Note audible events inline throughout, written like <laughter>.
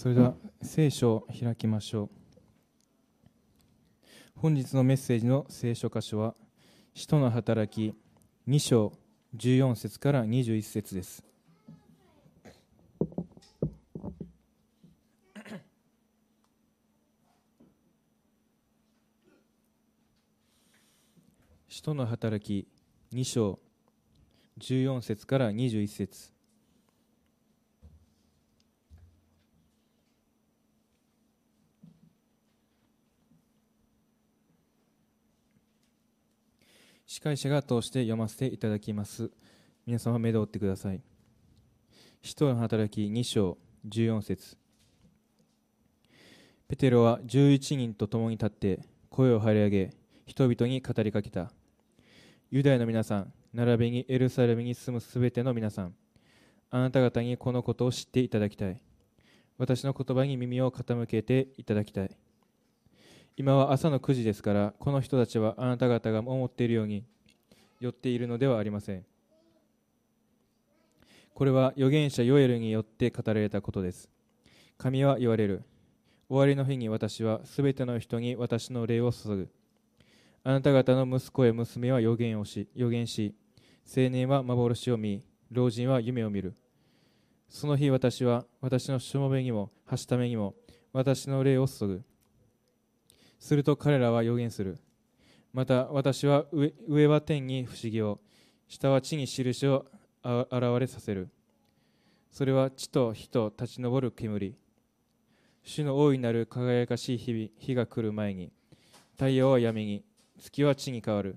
それでは聖書を開きましょう。本日のメッセージの聖書箇所は使徒の働き2章14節から21節です。使徒の働き2章14節から21節。司会者が通して読ませていただきます。皆様目で追ってください。使徒の働き2章14節。ペテロは11人と共に立って声を張り上げ人々に語りかけた。ユダヤの皆さん並びにエルサレムに住むすべての皆さんあなた方にこのことを知っていただきたい。私の言葉に耳を傾けていただきたい。今は朝の9時ですからこの人たちはあなた方が思っているように寄っているのではありません。これは預言者ヨエルによって語られたことです。神は言われる。終わりの日に私はすべての人に私の霊を注ぐ。あなた方の息子や娘は預言をし預言し青年は幻を見老人は夢を見る。その日私は私のしもべにもはしためにも私の霊を注ぐ。すると彼らは予言する。また私は上は天に不思議を、下は地に印を現れさせる。それは地と火と立ち上る煙。主の大いなる輝かしい日々日が来る前に、太陽は闇に、月は地に変わる。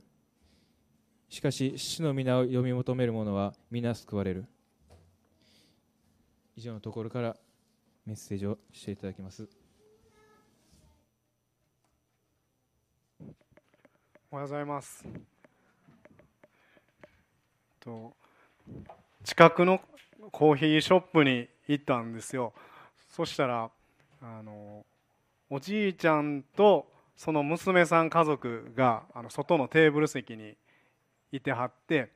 しかし、主の皆を読み求める者は皆救われる。以上のところからメッセージをしていただきます。おはようございます。と近くのコーヒーショップに行ったんですよ。そしたらあのおじいちゃんとその娘さん家族があの外のテーブル席にいてはって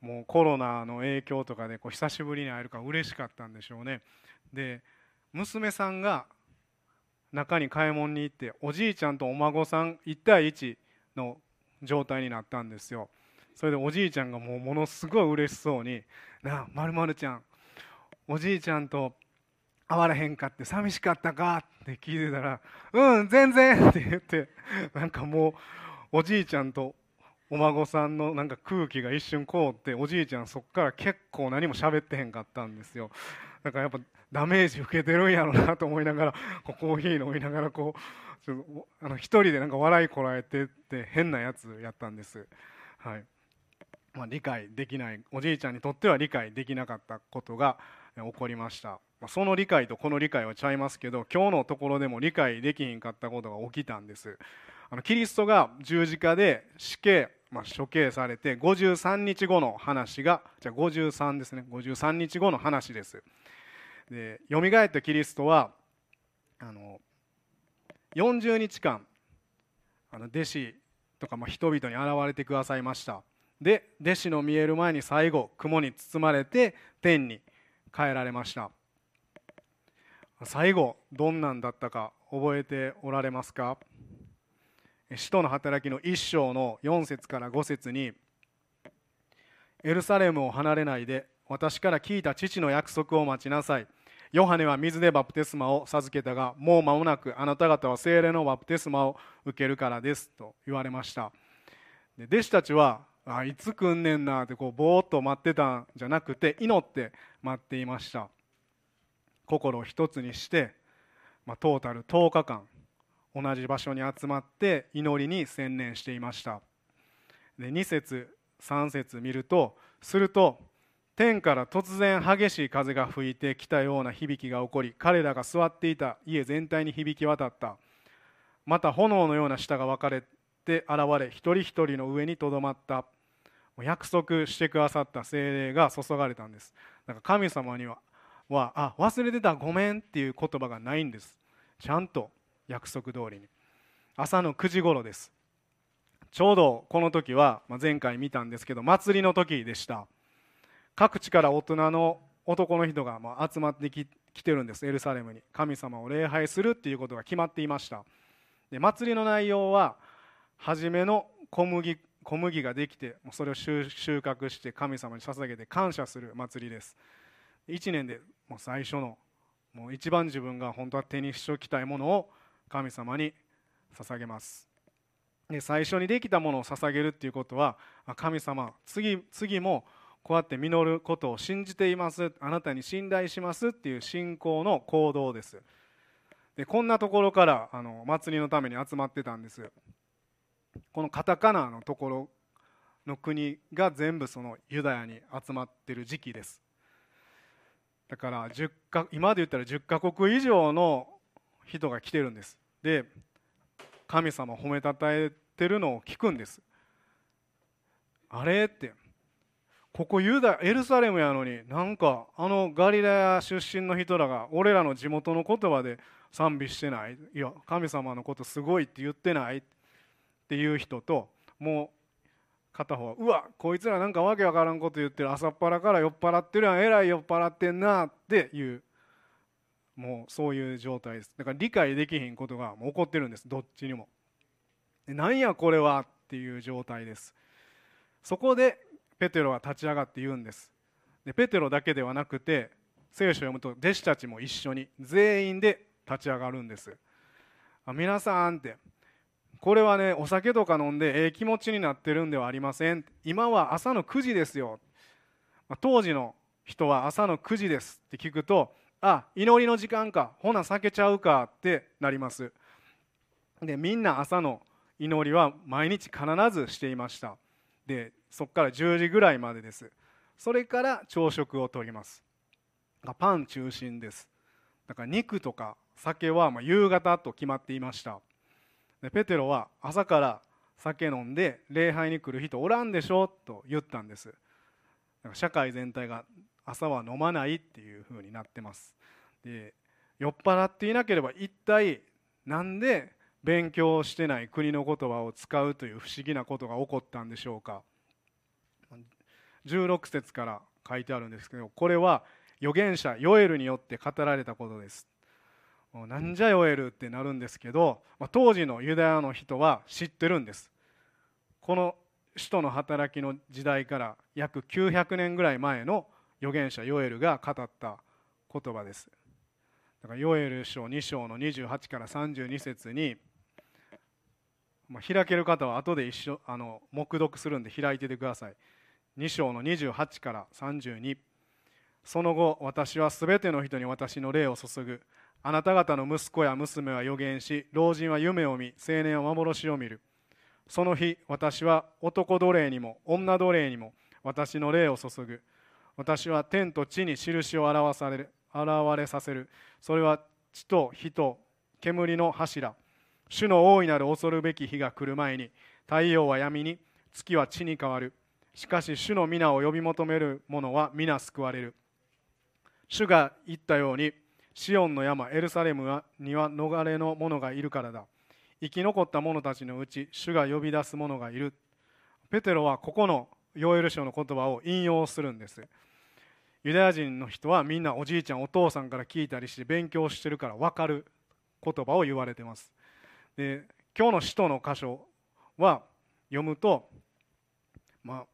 もうコロナの影響とかでこう久しぶりに会えるから嬉しかったんでしょうね。で娘さんが中に買い物に行っておじいちゃんとお孫さん1対1の状態になったんですよそれでおじいちゃんがもうものすごい嬉しそうに「なあまるまるちゃんおじいちゃんと会われへんかって寂しかったか?」って聞いてたら「うん全然」って言ってなんかもうおじいちゃんとお孫さんのなんか空気が一瞬凍っておじいちゃんそっから結構何も喋ってへんかったんですよだかやっぱダメージ受けてるんやろうなと思いながら <laughs> コーヒー飲みながらこうちょあの一人でなんか笑いこらえてって変なやつやったんです、はい。まあ、理解できないおじいちゃんにとっては理解できなかったことが起こりました、その理解とこの理解はちゃいますけど今日のところでも理解できひんかったことが起きたんです。あのキリストが十字架で死刑、まあ、処刑されて53日後の話がじゃあ53ですね。53日後の話です。で蘇ったキリストはあの40日間あの弟子とかま人々に現れてくださいました。で弟子の見える前に最後雲に包まれて天に帰られました。最後どんなんだったか覚えておられますか？使徒の働きの1章の4節から5節にエルサレムを離れないで私から聞いた父の約束を待ちなさい。ヨハネは水でバプテスマを授けたがもう間もなくあなた方は精霊のバプテスマを受けるからですと言われました。で弟子たちはあいつ来んねんなってこうぼーっと待ってたんじゃなくて祈って待っていました。心を一つにして、まあ、トータル10日間同じ場所に集まって祈りに専念していました。で2節3節見るとすると天から突然激しい風が吹いてきたような響きが起こり彼らが座っていた家全体に響き渡った。また炎のような舌が分かれて現れ一人一人の上にとどまった。約束してくださった精霊が注がれたんです。だから神様にははあ忘れてたごめんっていう言葉がないんです。ちゃんと約束通りに。朝の9時頃です。ちょうどこの時は前回見たんですけど祭りの時でした。各地から大人の男の人がま集まってきてるんです。エルサレムに。神様を礼拝するっていうことが決まっていました。で祭りの内容は初めの小麦小麦ができてそれを収穫して神様に捧げて感謝する祭りです。1年でもう最初のもう一番自分が本当は手にしておきたいものを神様に捧げます。で最初にできたものを捧げるっていうことは神様次次もこうやって実ることを信じています。あなたに信頼しますっていう信仰の行動です。でこんなところからあの祭りのために集まってたんです。このカタカナのところの国が全部そのユダヤに集まってる時期です。だから10か今で言ったら10カ国以上の人が来てるんです。で神様褒めたたえてるのを聞くんです。あれって。ここユダエルサレムやのになんかあのガリラヤ出身の人らが俺らの地元の言葉で賛美してない。いや神様のことすごいって言ってない。っていう人ともう片方はうわこいつらなんかわけわからんこと言ってる。朝っぱらから酔っ払ってるやん。えらい酔っ払ってんな。っていうもうそういう状態です。だから理解できひんことがもう起こってるんです。どっちにも。なんやこれはっていう状態です。そこでペテロは立ち上がって言うんです。でペテロだけではなくて聖書を読むと弟子たちも一緒に全員で立ち上がるんです。あ皆さんってこれはねお酒とか飲んでええ気持ちになってるんではありません。今は朝の9時ですよ。当時の人は朝の9時ですって聞くとあ祈りの時間か。ほな避けちゃうかってなります。でみんな朝の祈りは毎日必ずしていました。でそこから10時ぐらいまでです。それから朝食をとります。パン中心です。だから肉とか酒は夕方と決まっていました。でペテロは朝から酒飲んで礼拝に来る人おらんでしょと言ったんです。社会全体が朝は飲まないっていうふうになってます。で酔っ払っていなければ一体なんで勉強してない国の言葉を使うという不思議なことが起こったんでしょうか。16節から書いてあるんですけどこれは預言者ヨエルによって語られたことです。なんじゃヨエルってなるんですけど当時のユダヤの人は知ってるんです。この使徒の働きの時代から約900年ぐらい前の預言者ヨエルが語った言葉です。だからヨエル書2章の28から32節に、開ける方は後で一緒あの黙読するんで開いててください。2章の28から32その後私はすべての人に私の霊を注ぐ。あなた方の息子や娘は予言し老人は夢を見青年は幻を見る。その日私は男奴隷にも女奴隷にも私の霊を注ぐ。私は天と地に印を表される現れさせる。それは地と火と煙の柱。主の大いなる恐るべき日が来る前に太陽は闇に月は地に変わる。しかし主の皆を呼び求める者は皆救われる。主が言ったようにシオンの山エルサレムには逃れの者がいるからだ。生き残った者たちのうち主が呼び出す者がいる。ペテロはここのヨエル書の言葉を引用するんです。ユダヤ人の人はみんなおじいちゃんお父さんから聞いたりして勉強してるから分かる言葉を言われてます。で今日の使徒の箇所は読むと、ま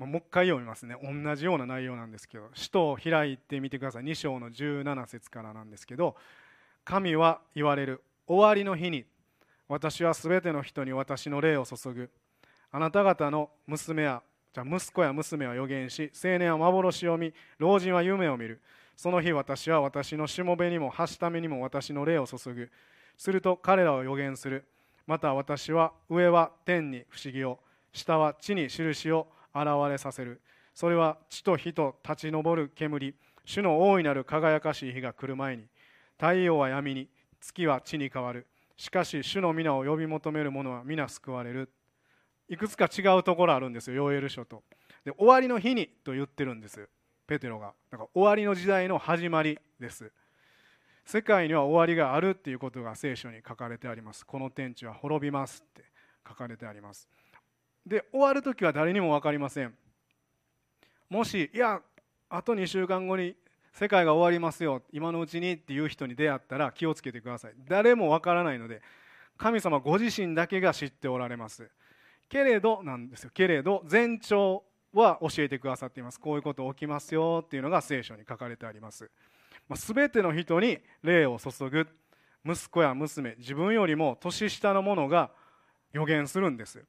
あ、もう一回読みますね。同じような内容なんですけど使徒を開いてみてください。2章の17節からなんですけど神は言われる。終わりの日に私はすべての人に私の霊を注ぐ。あなた方の娘やじゃあ息子や娘は予言し青年は幻を見老人は夢を見る。その日私は私のしもべにもはしためにも私の霊を注ぐ。すると彼らを予言する。また私は上は天に不思議を下は地に印を現れさせる。それは地と火と立ち上る煙。主の大いなる輝かしい日が来る前に。太陽は闇に月は地に変わる。しかし主の皆を呼び求める者は皆救われる。いくつか違うところあるんですよヨーエル書と。で終わりの日にと言ってるんですペテロが。だから終わりの時代の始まりです。世界には終わりがあるっていうことが聖書に書かれてあります。この天地は滅びますって書かれてあります。で終わる時は誰にも分かりません。もしいやあと2週間後に世界が終わりますよ今のうちにっていう人に出会ったら気をつけてください。誰もわからないので神様ご自身だけが知っておられます。けれどなんですよ。けれど前兆は教えてくださっています。こういうこと起きますよっていうのが聖書に書かれてあります。すべての人に霊を注ぐ息子や娘自分よりも年下の者が予言するんです。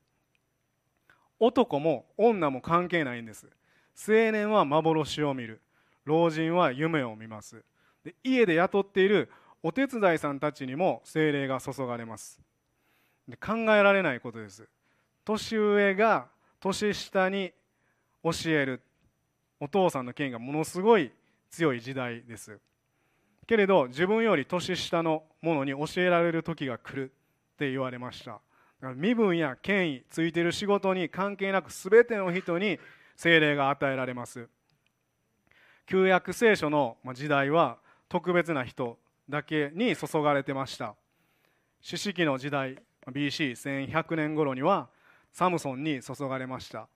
男も女も関係ないんです。青年は幻を見る。老人は夢を見ます。で家で雇っているお手伝いさんたちにも精霊が注がれます。で考えられないことです。年上が年下に教える。お父さんの権威がものすごい強い時代です。けれど自分より年下の者に教えられる時が来る。って言われました。身分や権威ついている仕事に関係なく全ての人に精霊が与えられます。旧約聖書の時代は特別な人だけに注がれてました。四式の時代 BC1100 年頃にはサムソンに注がれました。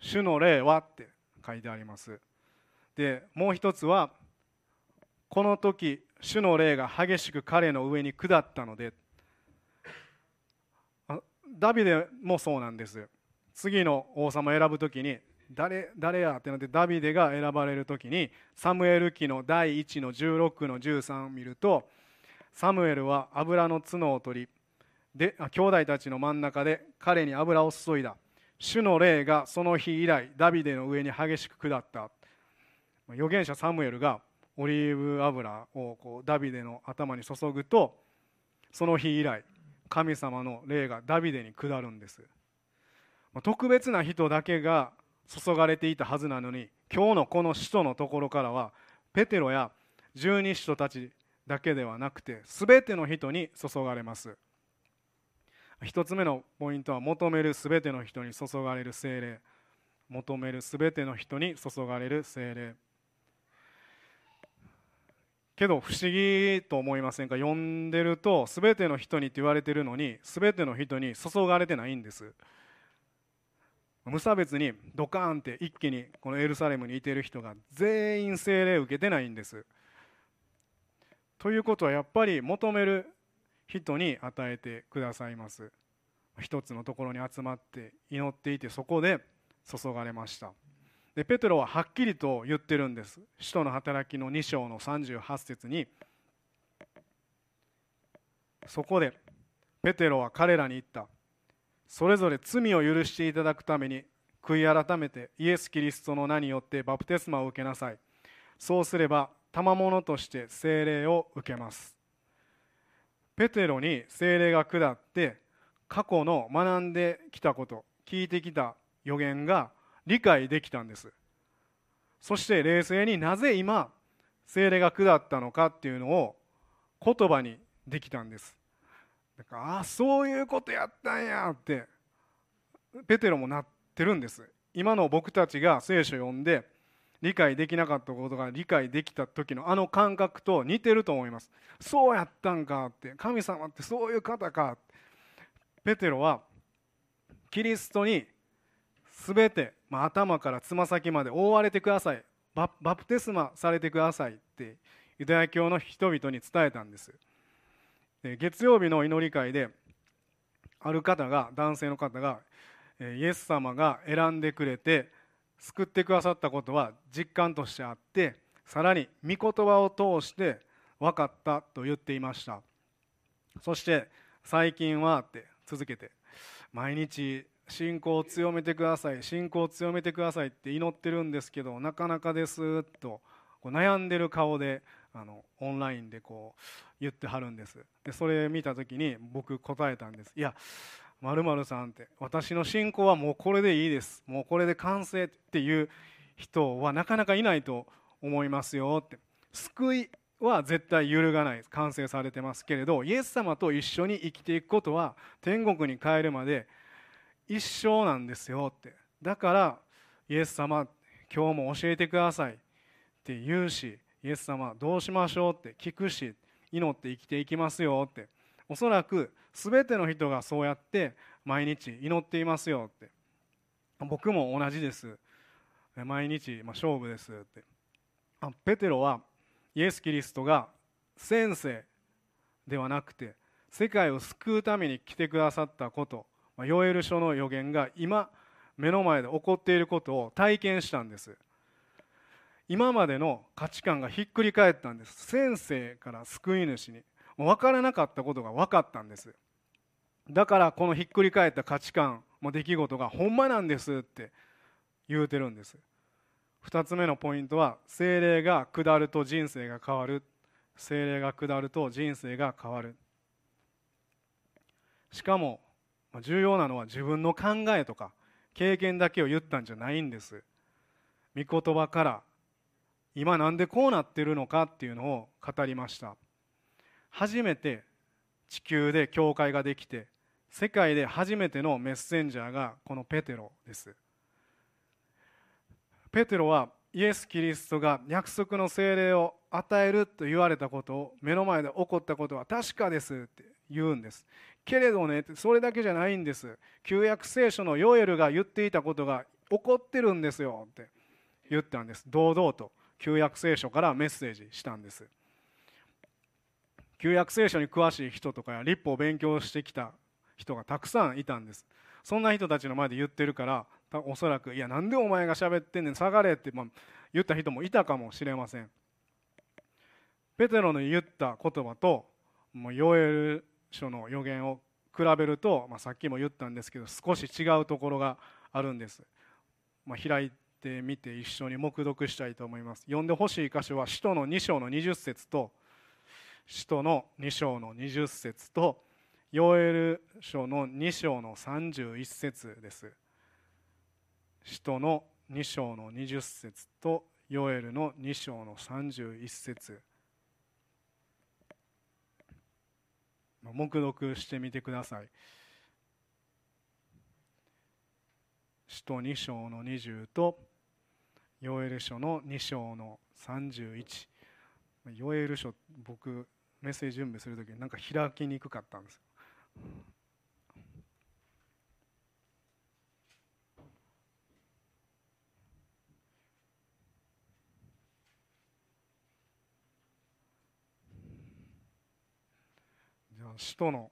主の霊はって書いてあります。でもう一つはこの時主の霊が激しく彼の上に下ったのでダビデもそうなんです。次の王様を選ぶ時に誰誰やってなってダビデが選ばれる時にサムエル記の第1の16の13を見るとサムエルは油の角を取りで兄弟たちの真ん中で彼に油を注いだ。主の霊がその日以来ダビデの上に激しく下った。預言者サムエルがオリーブ油をこうダビデの頭に注ぐとその日以来神様の霊がダビデに下るんです。特別な人だけが注がれていたはずなのに今日のこの使徒のところからはペテロや十二使徒たちだけではなくて全ての人に注がれます。一つ目のポイントは求める全ての人に注がれる精霊。求める全ての人に注がれる精霊。けど不思議と思いませんか？読んでると全ての人にって言われてるのに全ての人に注がれてないんです。無差別にドカーンって一気にこのエルサレムにいてる人が全員精霊受けてないんです。ということはやっぱり求める人に与えてくださいます。一つのところに集まって祈っていてそこで注がれました。でペテロははっきりと言ってるんです。使徒の働きの2章の38節にそこでペテロは彼らに言った。それぞれ罪を許していただくために悔い改めてイエス・キリストの名によってバプテスマを受けなさい。そうすれば賜物として聖霊を受けます。ペテロに聖霊が下って過去の学んできたこと聞いてきた予言が理解できたんです。そして冷静になぜ今精霊が下ったのかっていうのを言葉にできたんです。だからああそういうことやったんやってペテロもなってるんです。今の僕たちが聖書を読んで理解できなかったことが理解できた時のあの感覚と似てると思います。そうやったんかって神様ってそういう方かペテロはキリストに全て、まあ、頭からつま先まで覆われてください。バプテスマされてくださいってユダヤ教の人々に伝えたんです。で月曜日の祈り会である方が男性の方がイエス様が選んでくれて救ってくださったことは実感としてあってさらに御言葉を通して分かったと言っていました。そして最近はって続けて毎日信仰を強めてください信仰を強めてくださいって祈ってるんですけどなかなかですと悩んでる顔であのオンラインでこう言ってはるんです。でそれ見た時に僕答えたんです。いやまるさんって私の信仰はもうこれでいいです。もうこれで完成っていう人はなかなかいないと思いますよって。救いは絶対揺るがない。完成されてますけれどイエス様と一緒に生きていくことは天国に帰るまで一生なんですよって。だからイエス様今日も教えてくださいって言うしイエス様どうしましょうって聞くし祈って生きていきますよって。おそらく全ての人がそうやって毎日祈っていますよって。僕も同じです。毎日、まあ、勝負ですって。ペテロはイエス・キリストが先生ではなくて世界を救うために来てくださったことヨエル書の予言が今目の前で起こっていることを体験したんです。今までの価値観がひっくり返ったんです。先生から救い主に。分からなかったことが分かったんです。だからこのひっくり返った価値観も出来事がほんまなんですって言うてるんです。2つ目のポイントは精霊が下ると人生が変わる。精霊が下ると人生が変わる。しかも重要なのは自分の考えとか経験だけを言ったんじゃないんです。御言葉から今なんでこうなってるのかっていうのを語りました。初めて地球で教会ができて世界で初めてのメッセンジャーがこのペテロです。ペテロはイエス・キリストが約束の精霊を与えると言われたことを目の前で起こったことは確かですって言うんです。けれどねそれだけじゃないんです。旧約聖書のヨエルが言っていたことが起こってるんですよって言ったんです。堂々と旧約聖書からメッセージしたんです。旧約聖書に詳しい人とかや立法を勉強してきた人がたくさんいたんです。そんな人たちの前で言ってるからおそらく「いやなんでお前が喋ってんねん下がれ」って、まあ、言った人もいたかもしれません。ペテロの言った言葉ともうヨエル書の予言を比べると、まあ、さっきも言ったんですけど少し違うところがあるんです、まあ、開いてみて一緒に黙読したいと思います。読んでほしい箇所は使徒の2章の20節と使徒の2章の20節とヨエル書の2章の31節です。使徒の2章の20節とヨエルの2章の31節。黙読してみてください。使徒2章の20とヨエル書の2章の31ヨエル書僕メッセージ準備する時になんか開きにくかったんですじゃ使徒の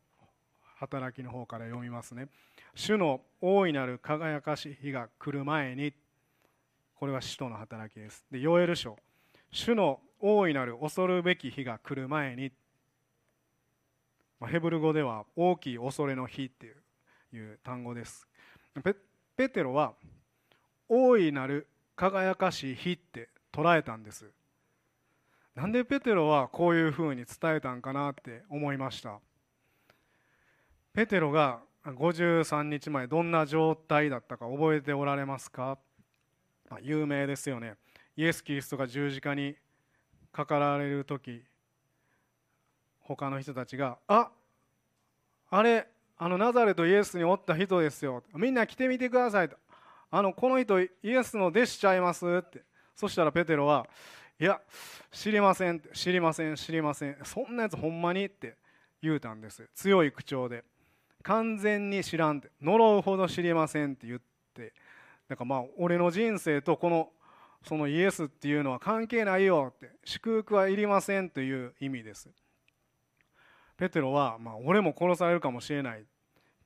働きの方から読みますね。主の大いなる輝かしい日が来る前にこれは使徒の働きです。でヨエル書。主の大いなる恐るべき日が来る前にまヘブル語では大きい恐れの日っていう単語です。ペテロは大いなる輝かしい日って捉えたんです。なんでペテロはこういうふうに伝えたんかなって思いました。ペテロが53日前どんな状態だったか覚えておられますか？有名ですよね。イエス・キリストが十字架にかかられる時他の人たちが「ああれあのナザレとイエスにおった人ですよみんな来てみてください」と「あのこの人イエスの弟子ちゃいます」って。そしたらペテロは「いや知りません」「知りません知りませんそんなやつほんまに」って言うたんです。強い口調で完全に知らんって呪うほど知りませんって言って。なんかまあ俺の人生とこのそのイエスっていうのは関係ないよって祝福はいりませんという意味です。ペテロは、まあ、俺も殺されるかもしれない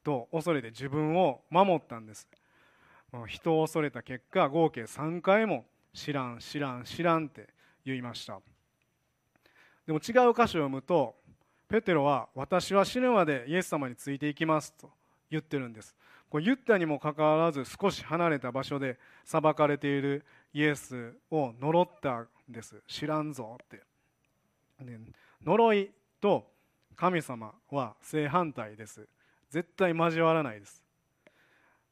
と恐れて自分を守ったんです。人を恐れた結果合計3回も知らん知らん知らんって言いました。でも違う箇所を読むとペテロは私は死ぬまでイエス様についていきますと言ってるんです。これ言ったにもかかわらず少し離れた場所で裁かれているイエスを呪ったんです。知らんぞって。ね呪いと神様は正反対です。絶対交わらないです。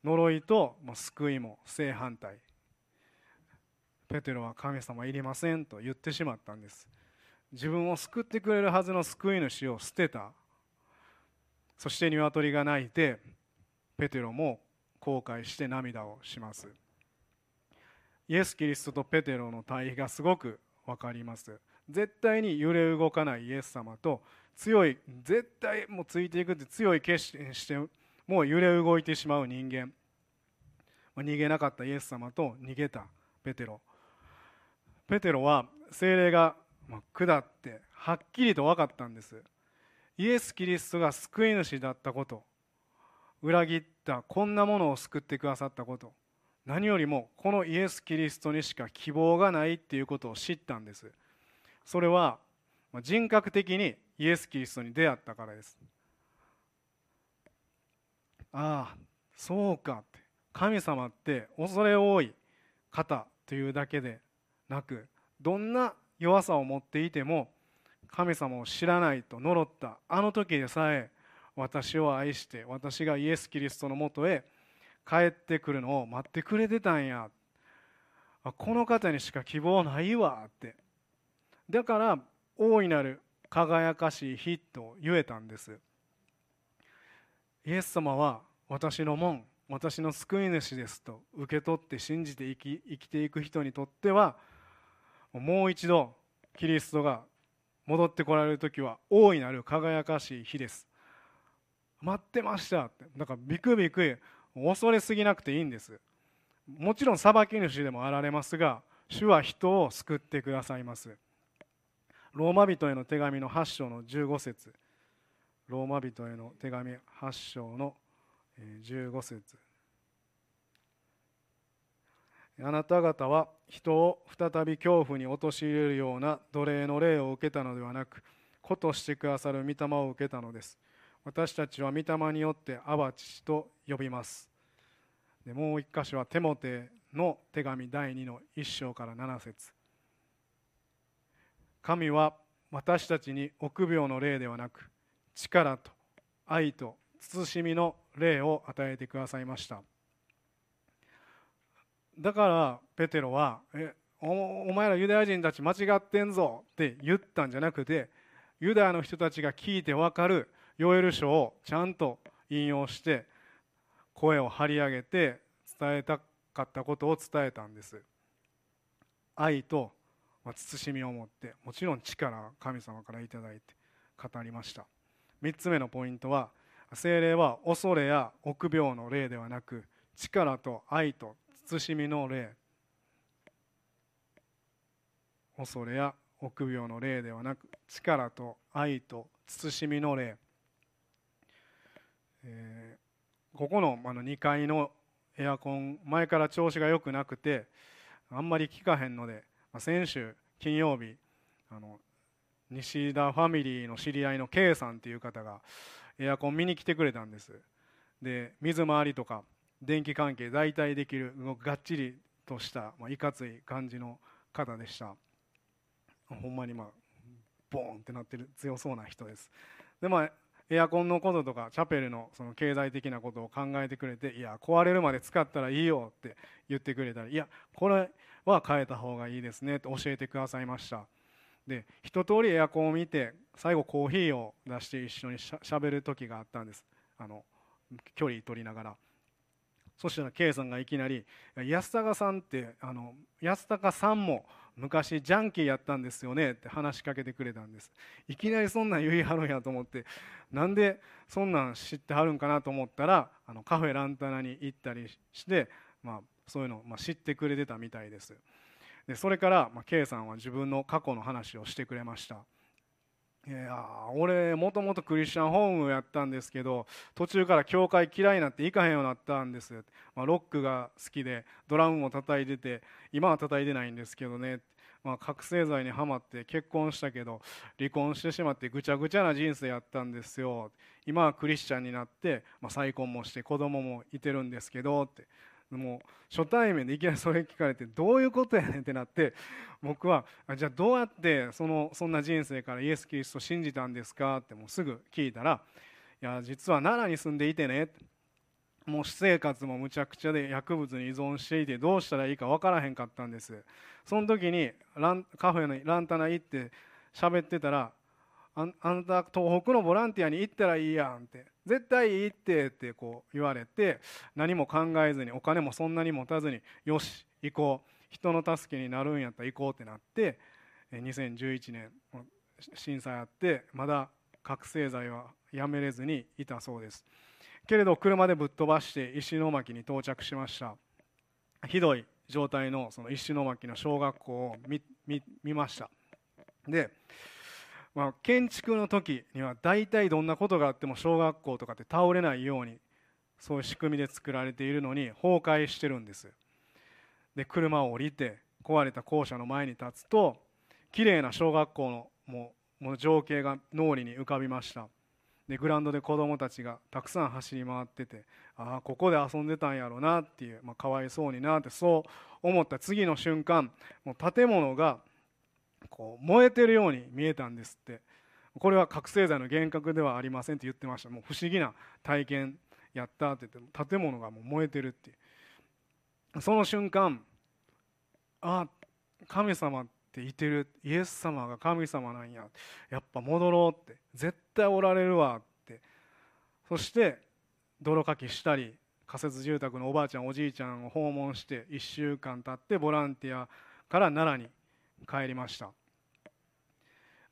呪いと救いも正反対。ペテロは神様いりませんと言ってしまったんです。自分を救ってくれるはずの救い主を捨てた。そして鶏が鳴いてペテロも後悔して涙をします。イエス・キリストとペテロの対比がすごく分かります。絶対に揺れ動かないイエス様と強い絶対もうついていくって強い決心してもう揺れ動いてしまう人間。逃げなかったイエス様と逃げたペテロ。ペテロは精霊が、下ってはっきりと分かったんです。イエス・キリストが救い主だったこと。裏切ったこんなものを救ってくださったこと。何よりもこのイエス・キリストにしか希望がないっていうことを知ったんです。それは人格的にイエス・キリストに出会ったからです。ああそうかって。神様って恐れ多い方というだけでなくどんな弱さを持っていても神様を知らないと呪ったあの時でさえ私を愛して私がイエス・キリストのもとへ帰ってくるのを待ってくれてたんや。この方にしか希望ないわ。って。だから大いなる輝かしい日と言えたんです。イエス様は私の門私の救い主ですと受け取って信じて生き生きていく人にとってはもう一度キリストが戻ってこられる時は大いなる輝かしい日です。待ってましたって。だからビクビク恐れすぎなくていいんです。もちろん裁き主でもあられますが主は人を救ってくださいます。ローマ人への手紙の8章の15節。ローマ人への手紙8章の15節。あなた方は人を再び恐怖に陥れるような奴隷の霊を受けたのではなく子としてくださる御霊を受けたのです。私たちは御霊によってアバ父と呼びます。でもう一箇所はテモテの手紙第2の1章から7節。神は私たちに臆病の霊ではなく力と愛と慎みの霊を与えてくださいました。だからペテロは「えおお前らユダヤ人たち間違ってんぞ」って言ったんじゃなくてユダヤの人たちが聞いて分かるヨエル書をちゃんと引用して声を張り上げて伝えたかったことを伝えたんです。愛と慎みを持ってもちろん力神様から頂いて語りました。3つ目のポイントは精霊は恐れや臆病の霊ではなく力と愛と慎みの霊。恐れや臆病の霊ではなく力と愛と慎みの霊、えー、ここのあの2階のエアコン前から調子が良くなくてあんまり効かへんので先週金曜日あの西田ファミリーの知り合いの K さんっていう方がエアコン見に来てくれたんです。で水回りとか電気関係代替できるがっちりとした、まあ、いかつい感じの方でした。ほんまにまあボーンってなってる強そうな人です。でまあエアコンのこととかチャペルのその経済的なことを考えてくれていや壊れるまで使ったらいいよって言ってくれたらいやこれは変えた方がいいですねって教えてくださいました。で一通りエアコンを見て最後コーヒーを出して一緒にしゃべる時があったんです。あの距離取りながら。そしたら K さんがいきなり「安高さんってあの安高さんも昔ジャンキーやったんですよね」って話しかけてくれたんです。いきなりそんなん言いはるんやと思ってなんでそんなん知ってはるんかなと思ったらあのカフェランタナに行ったりして、まあ、そういうのを、ま、知ってくれてたみたいです。でそれから、まあ、K さんは自分の過去の話をしてくれました。いや俺もともとクリスチャンホームやったんですけど途中から教会嫌いになって行かへんようになったんです、まあ、ロックが好きでドラムも叩いてて今は叩いてないんですけどね、まあ、覚醒剤にはまって結婚したけど離婚してしまってぐちゃぐちゃな人生やったんですよ。今はクリスチャンになって、まあ、再婚もして子供もいてるんですけどって。もう初対面でいきなりそれ聞かれてどういうことやねんってなって <laughs> 僕はじゃあどうやってそのそんな人生からイエス・キリストを信じたんですかってもうすぐ聞いたらいや実は奈良に住んでいてねもう私生活もむちゃくちゃで薬物に依存していてどうしたらいいか分からへんかったんです。その時にランカフェのランタナ行って喋ってたらああんた東北のボランティアに行ったらいいやんって絶対いいってってこう言われて何も考えずにお金もそんなに持たずによし行こう。人の助けになるんやったら行こうってなって2011年震災あってまだ覚醒剤はやめれずにいたそうです。けれど車でぶっ飛ばして石巻に到着しました。ひどい状態のその石巻の小学校を見ました。で、まあ、建築の時には大体どんなことがあっても小学校とかって倒れないようにそういう仕組みで作られているのに崩壊してるんです。で車を降りて壊れた校舎の前に立つと綺麗な小学校のもうもう情景が脳裏に浮かびました。でグラウンドで子供たちがたくさん走り回っててああここで遊んでたんやろうなっていう、まあ、かわいそうになってそう思った次の瞬間もう建物がこう燃えてるように見えたんですって。これは覚醒剤の幻覚ではありませんって言ってました。もう不思議な体験やったって言って建物がもう燃えてるってその瞬間あ神様っていてる。イエス様が神様なんや。やっぱ戻ろうって。絶対おられるわって。そして泥かきしたり仮設住宅のおばあちゃんおじいちゃんを訪問して1週間経ってボランティアから奈良に帰りました。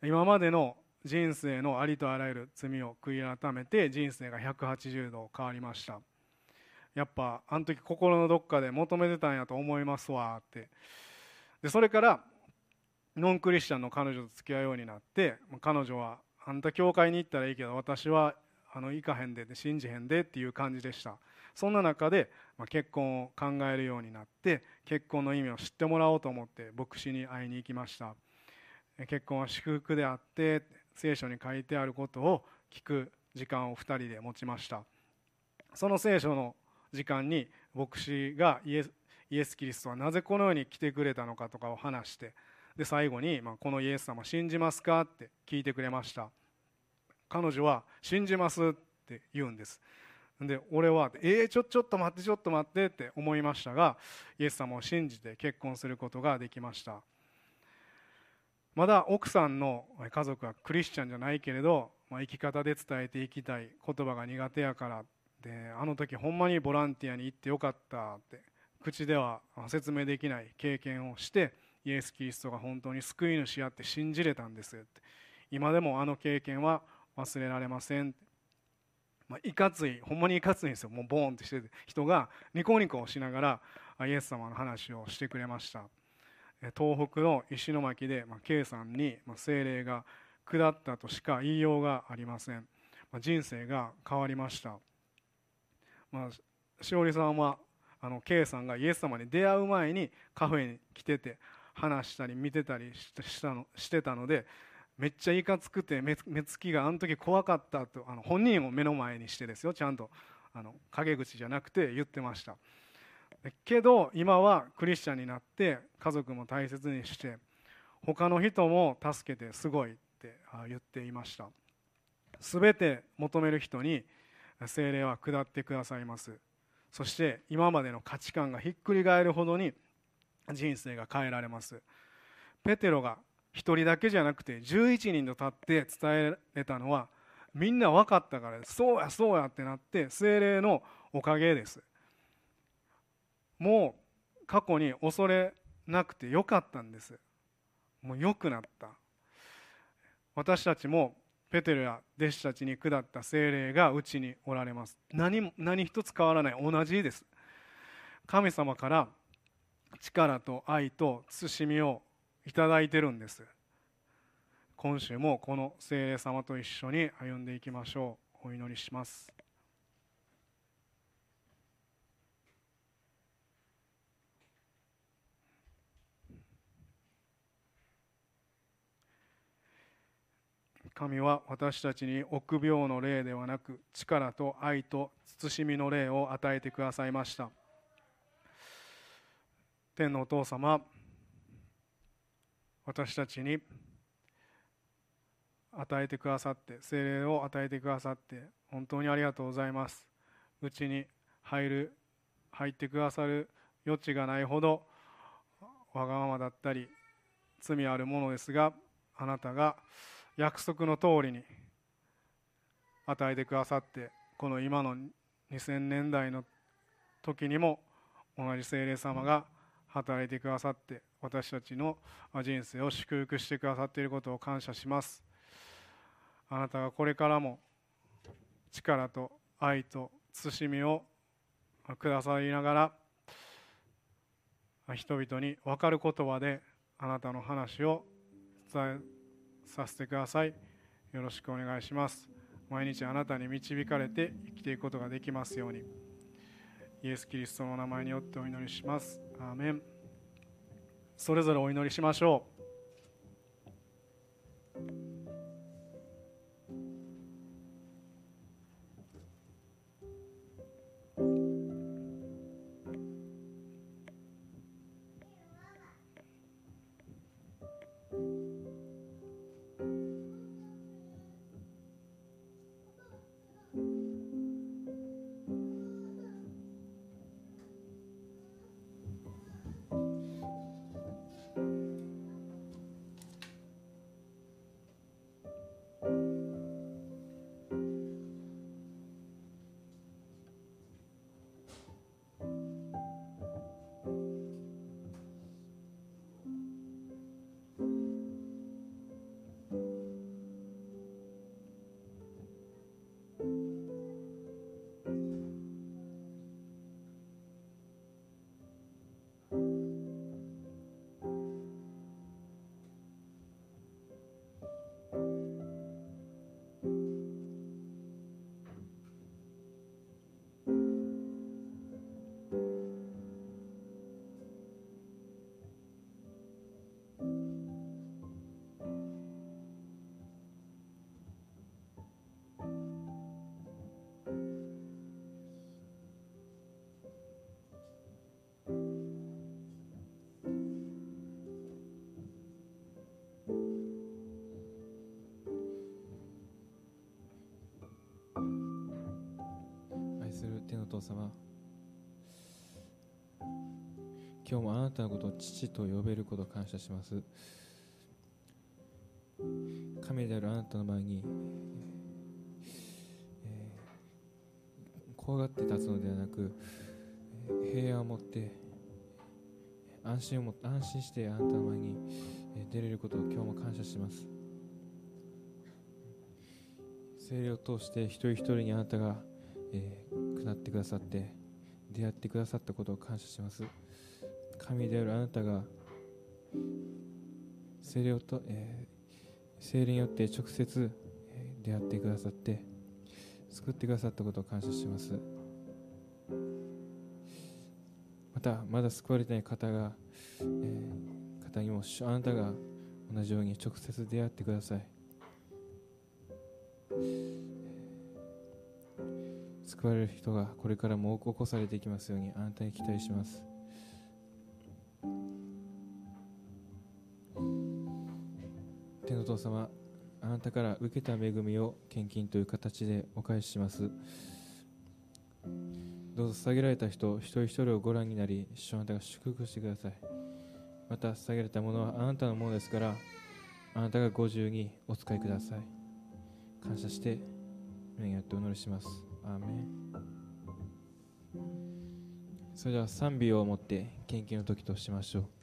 今までの人生のありとあらゆる罪を悔い改めて人生が180度変わりました。やっぱあの時心のどっかで求めてたんやと思いますわって。でそれからノンクリスチャンの彼女と付き合うようになって彼女はあんた教会に行ったらいいけど私はあの行かへんで信じへんでっていう感じでした。そんな中で、ま、結婚を考えるようになって結婚の意味を知ってもらおうと思って牧師に会いに行きました。結婚は祝福であって聖書に書いてあることを聞く時間を2人で持ちました。その聖書の時間に牧師がイエスイエス・キリストはなぜこの世に来てくれたのかとかを話してで最後に、まあ、このイエス様信じますかって聞いてくれました。彼女は信じますって言うんです。で俺はえー、ちょちょっと待ってちょっと待ってって思いましたがイエス様を信じて結婚することができました。まだ奥さんの家族はクリスチャンじゃないけれど、まあ、生き方で伝えていきたい言葉が苦手やからであの時ほんまにボランティアに行ってよかったって口では説明できない経験をしてイエス・キリストが本当に救い主やって信じれたんですって。今でもあの経験は忘れられませんまあ、いかついほんまにいかついんですよ。もうボーンってしてて人がニコニコしながらイエス様の話をしてくれました。東北の石巻で、まあ、K さんに、まあ、精霊が下ったとしか言いようがありません、まあ、人生が変わりました、まあ、しおりさんはあの K さんがイエス様に出会う前にカフェに来てて話したり見てたりしたのしてたのでめっちゃいかつくて目つきがあの時怖かったとあの本人を目の前にしてですよ。ちゃんとあの陰口じゃなくて言ってました。けど今はクリスチャンになって家族も大切にして他の人も助けてすごいって言っていました。全て求める人に精霊は下ってくださいます。そして今までの価値観がひっくり返るほどに人生が変えられます。ペテロが1人だけじゃなくて11人と立って伝えれたのはみんな分かったからそうやそうやってなって精霊のおかげです。もう過去に恐れなくてよかったんです。もう良くなった。私たちもペテロや弟子たちに下った精霊がうちにおられます。何何一つ変わらない。同じです。神様から力と愛と慎みをいただいてるんです。今週もこの聖霊様と一緒に歩んでいきましょう。お祈りします。神は私たちに臆病の霊ではなく力と愛と慎みの霊を与えてくださいました。天のお父様私たちに与えてくださって精霊を与えてくださって本当にありがとうございます。うちに入る入ってくださる余地がないほどわがままだったり罪あるものですがあなたが約束の通りに与えてくださってこの今の2000年代の時にも同じ精霊様が働いてくださって私たちの人生を祝福してくださっていることを感謝します。あなたがこれからも力と愛と慎みをくださりながら人々に分かる言葉であなたの話を伝えさせてください。よろしくお願いします。毎日あなたに導かれて生きていくことができますように。イエス・キリストの名前によってお祈りします。アーメン。それぞれお祈りしましょう。父様。今日もあなたのことを父と呼べることを感謝します。神であるあなたの前に、えー、怖がって立つのではなく、平安を持って安心をも安心してあなたの前に出れることを今日も感謝します。聖霊を通して一人一人にあなたが、えー、下ってくださって出会ってくださったことを感謝します。神であるあなたが聖霊と、えー、聖霊によって直接、出会ってくださって救ってくださったことを感謝します。またまだ救われてない方が、えー、方にもあなたが同じように直接出会ってください。救われる人がこれからも起こされていきますようにあなたに期待します。天の父様あなたから受けた恵みを献金という形でお返しします。どうぞ下げられた人一人一人をご覧になり主あなたが祝福してください。また下げられたものはあなたのものですからあなたがご自由にお使いください。感謝して目にやってお祈りします。アそれでは賛美をもって献金の時としましょう。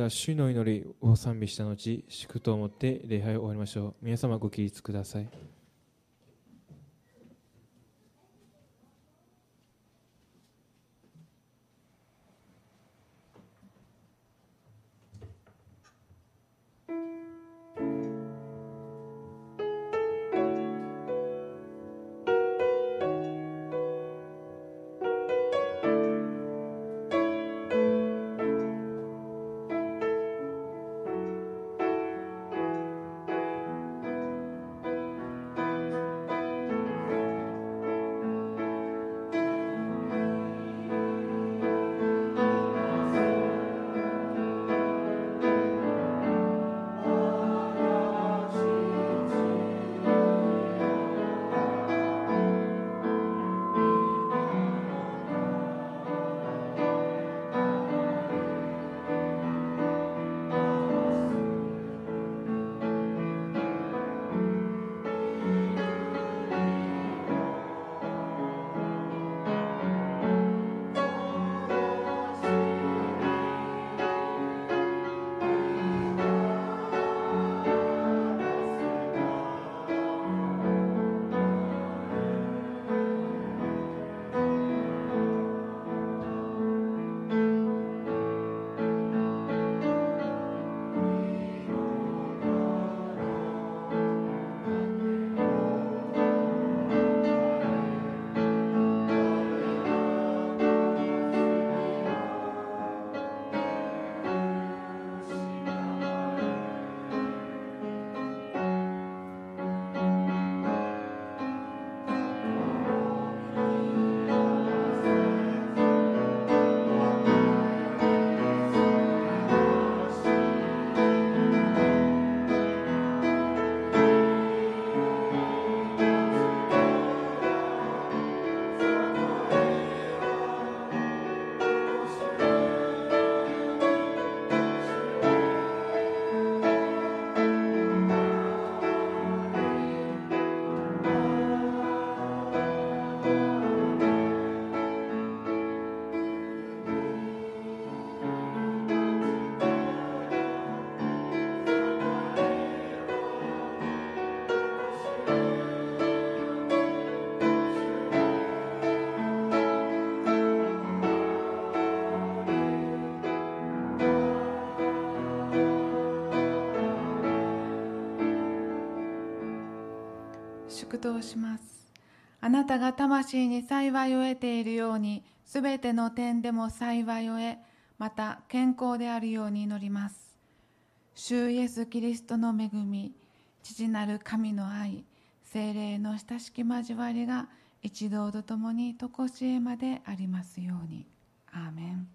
それでは主の祈りを賛美した後祝と思って礼拝を終わりましょう。皆様ご起立ください。祝祷します。あなたが魂に幸いを得ているようにすべての点でも幸いを得また健康であるように祈ります。主イエス・キリストの恵み父なる神の愛精霊の親しき交わりが一同と共に常しえまでありますように。アーメン。